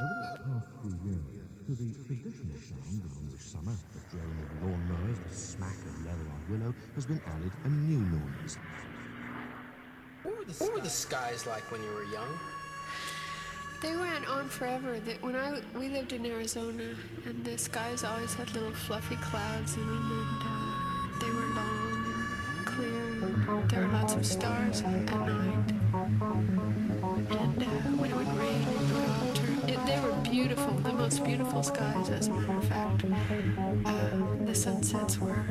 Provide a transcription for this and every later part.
Over the past few years, to the traditional sound of English summer, the drone of lawnmowers, the smack of leather on willow, has been added a new noise. What were, the, what were the skies like when you were young? They went on forever. That when I we lived in Arizona, and the skies always had little fluffy clouds in them, and uh, they were long and clear. And there were lots of stars at. And beautiful, the most beautiful skies, as a matter of fact. Uh, the sunsets were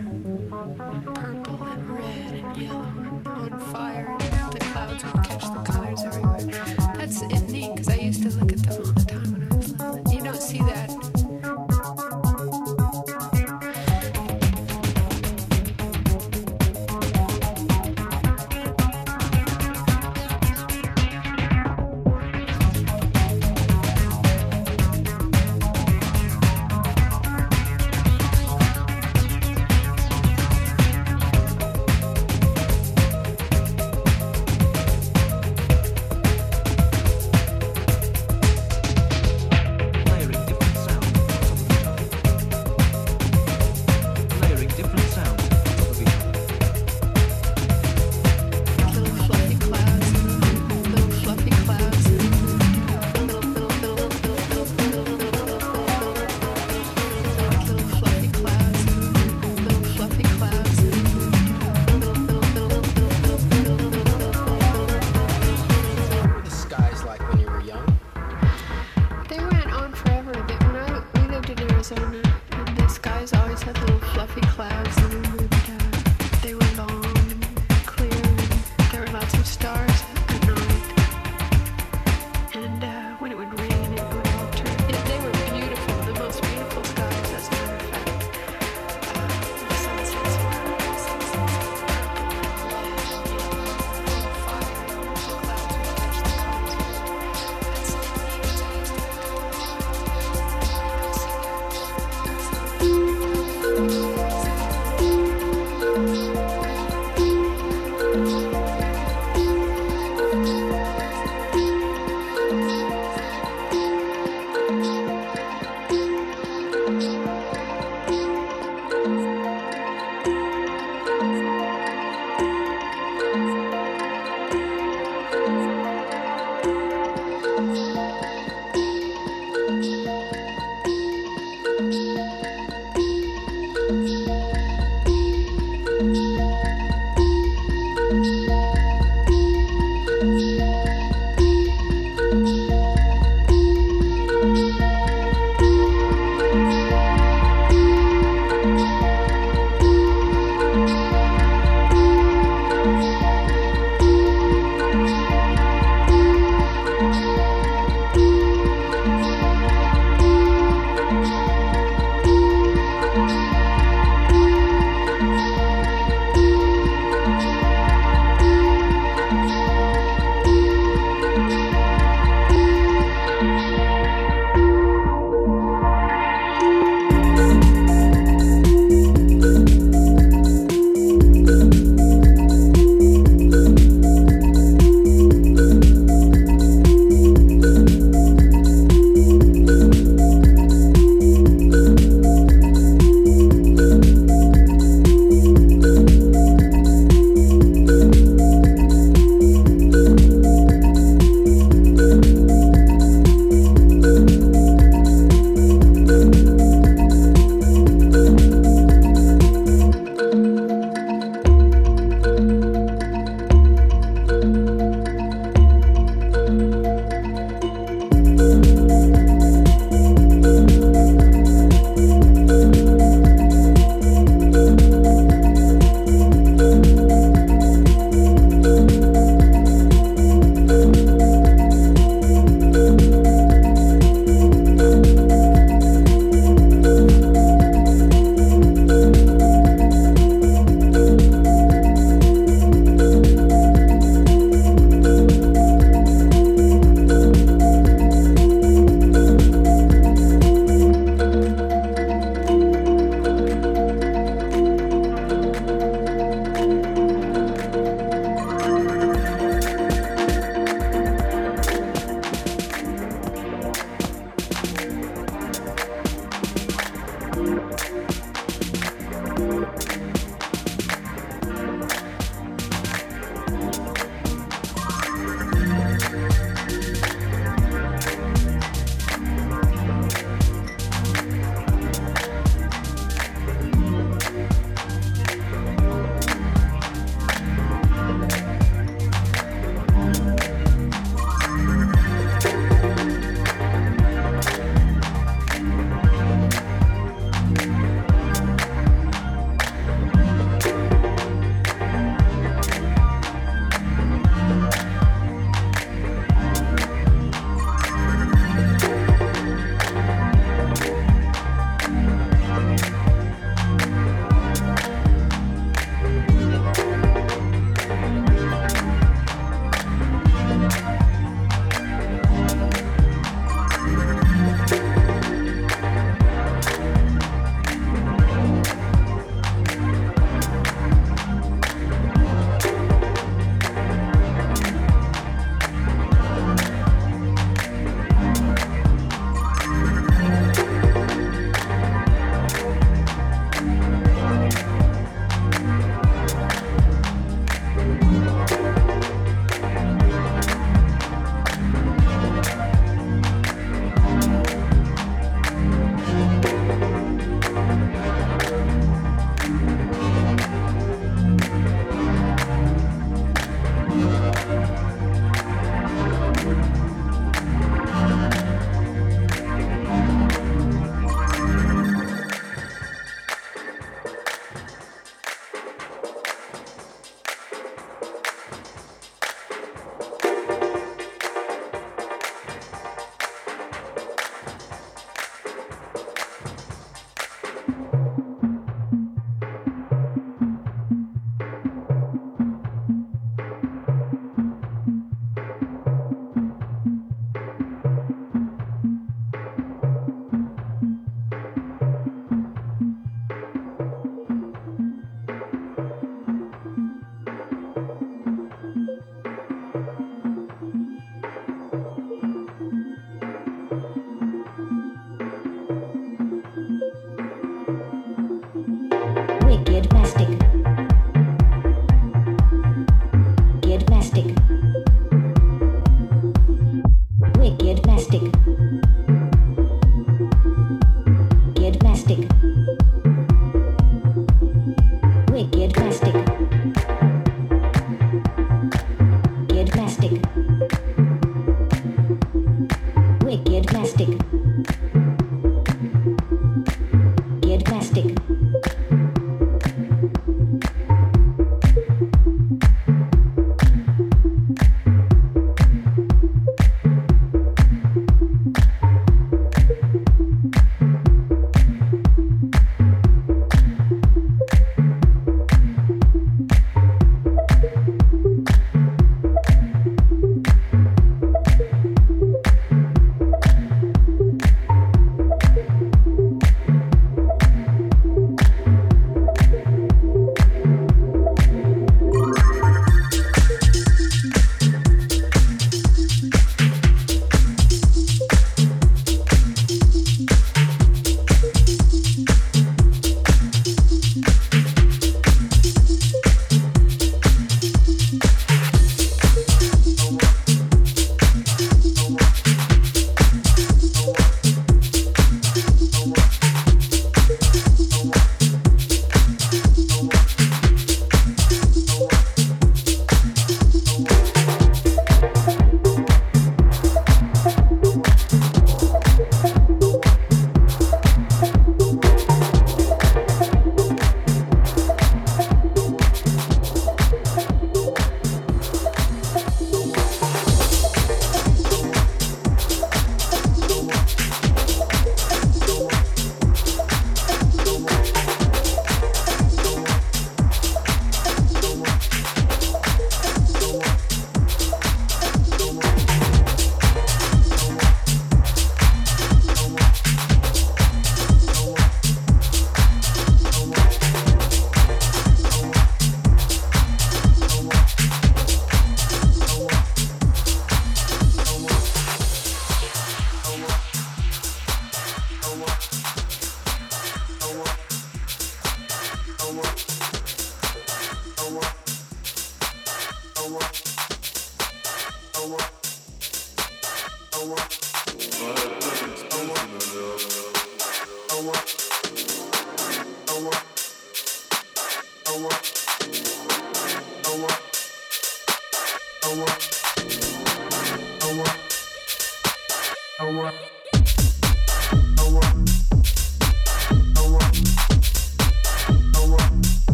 purple and red and yellow and on fire. And the clouds would catch the colors everywhere. That's neat because I used to look at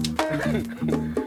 Ha ha ha.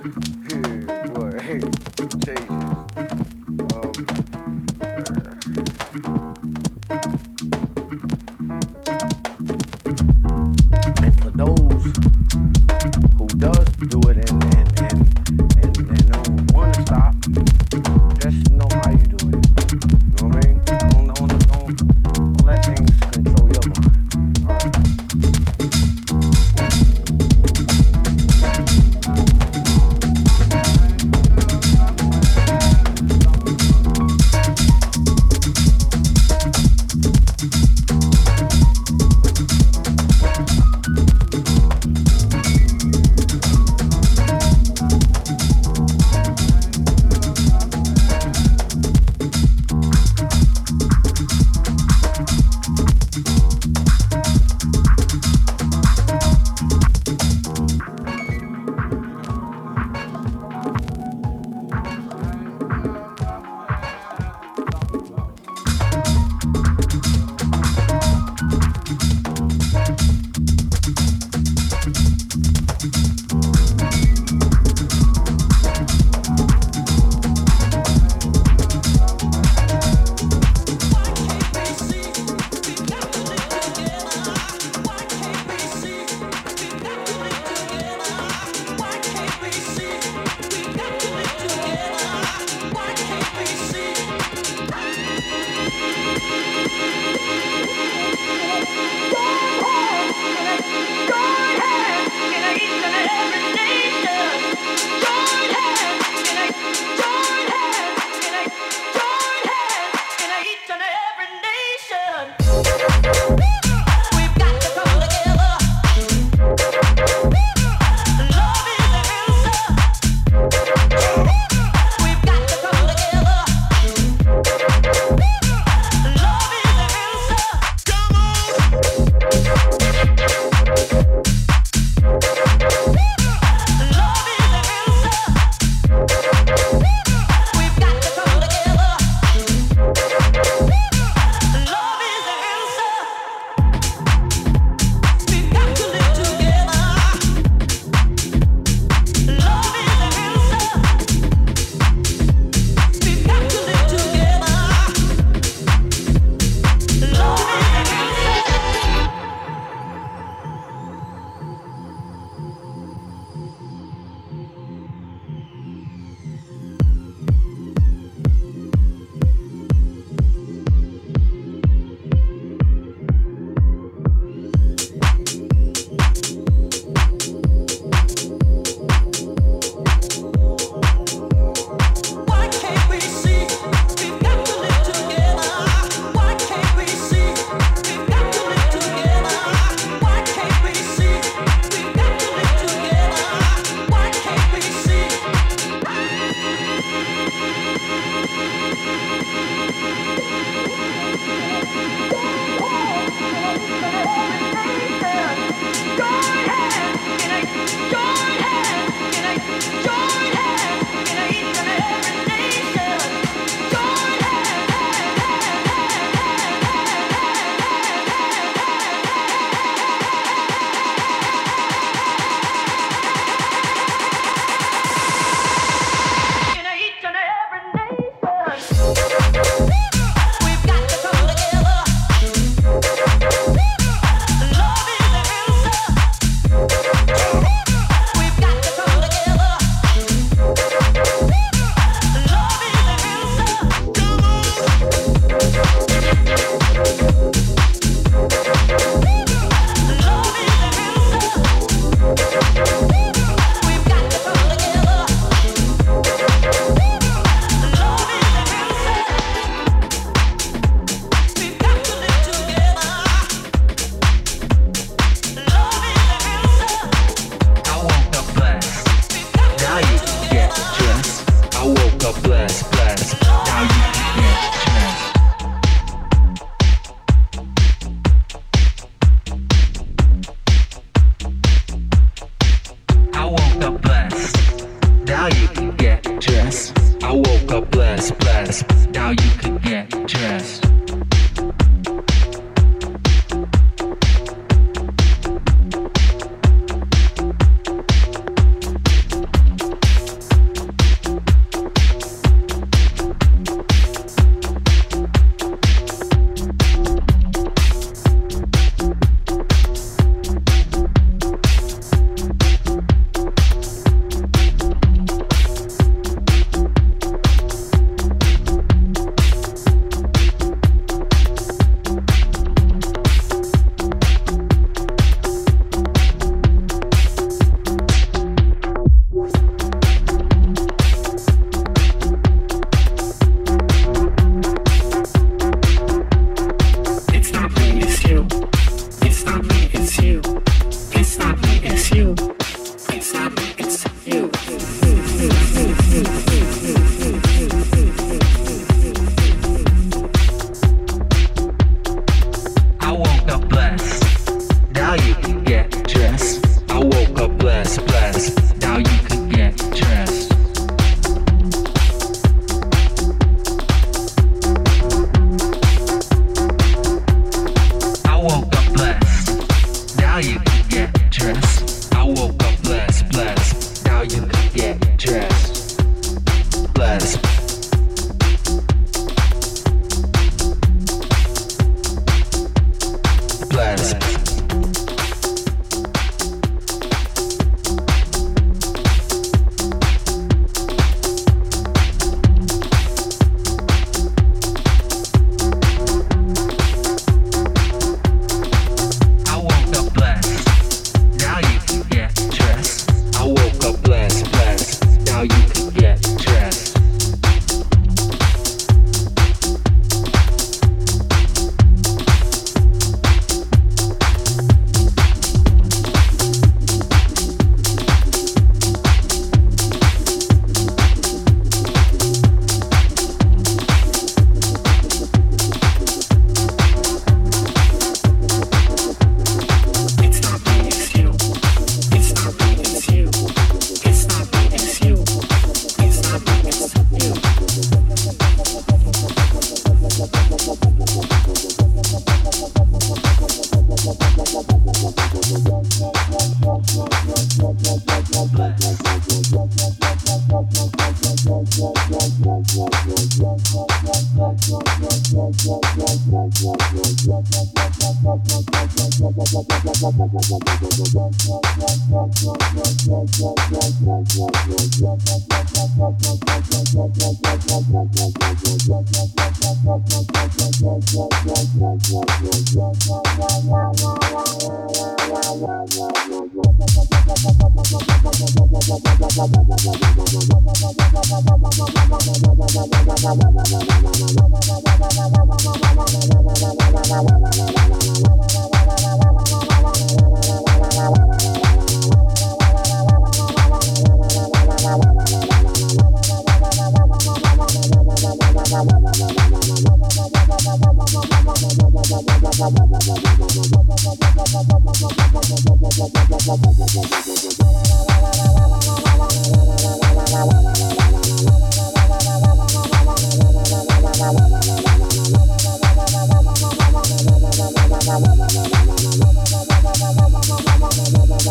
la la la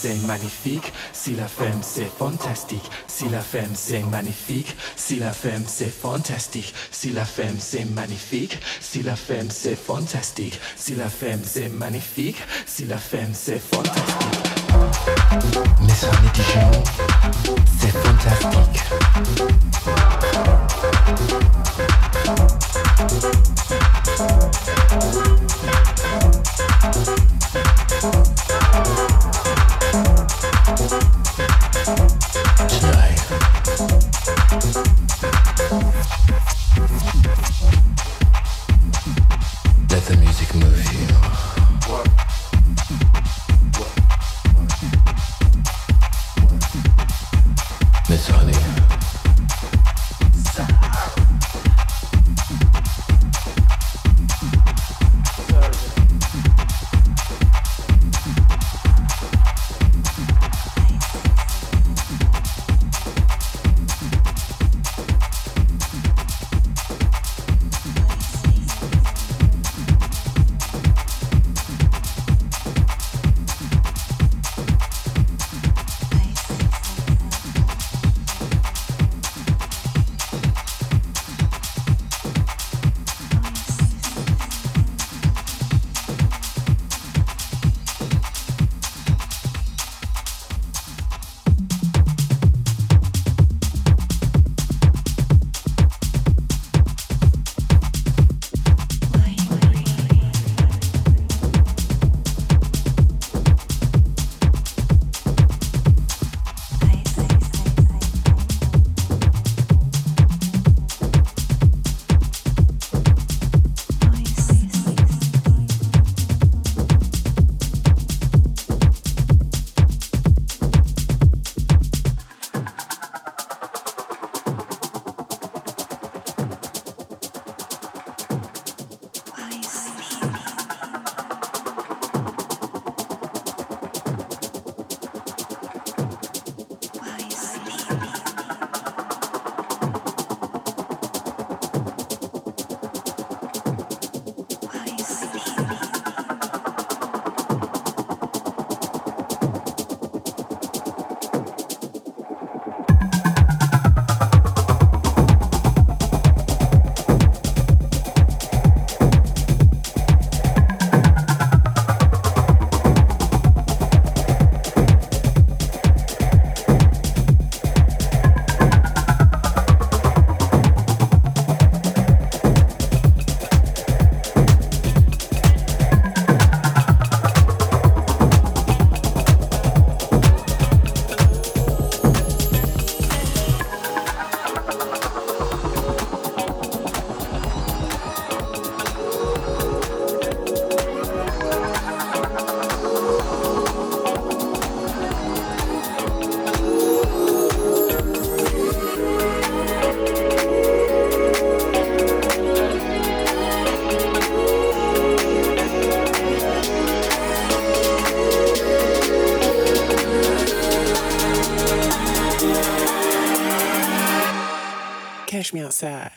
c'est magnifique, si la femme c'est fantastique, si la femme c'est magnifique, si la femme c'est fantastique, si la femme c'est magnifique, si la femme c'est fantastique. mais ça n'est digérons, c'est fantastique. Catch me outside.